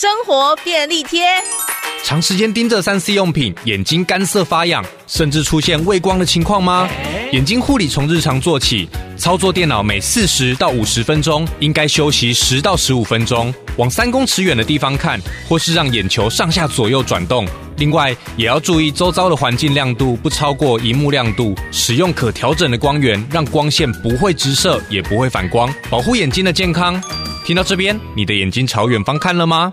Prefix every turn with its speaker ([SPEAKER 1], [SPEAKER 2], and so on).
[SPEAKER 1] 生活便利贴。
[SPEAKER 2] 长时间盯着三 C 用品，眼睛干涩发痒，甚至出现畏光的情况吗？眼睛护理从日常做起，操作电脑每四十到五十分钟，应该休息十到十五分钟，往三公尺远的地方看，或是让眼球上下左右转动。另外，也要注意周遭的环境亮度不超过荧幕亮度，使用可调整的光源，让光线不会直射，也不会反光，保护眼睛的健康。听到这边，你的眼睛朝远方看了吗？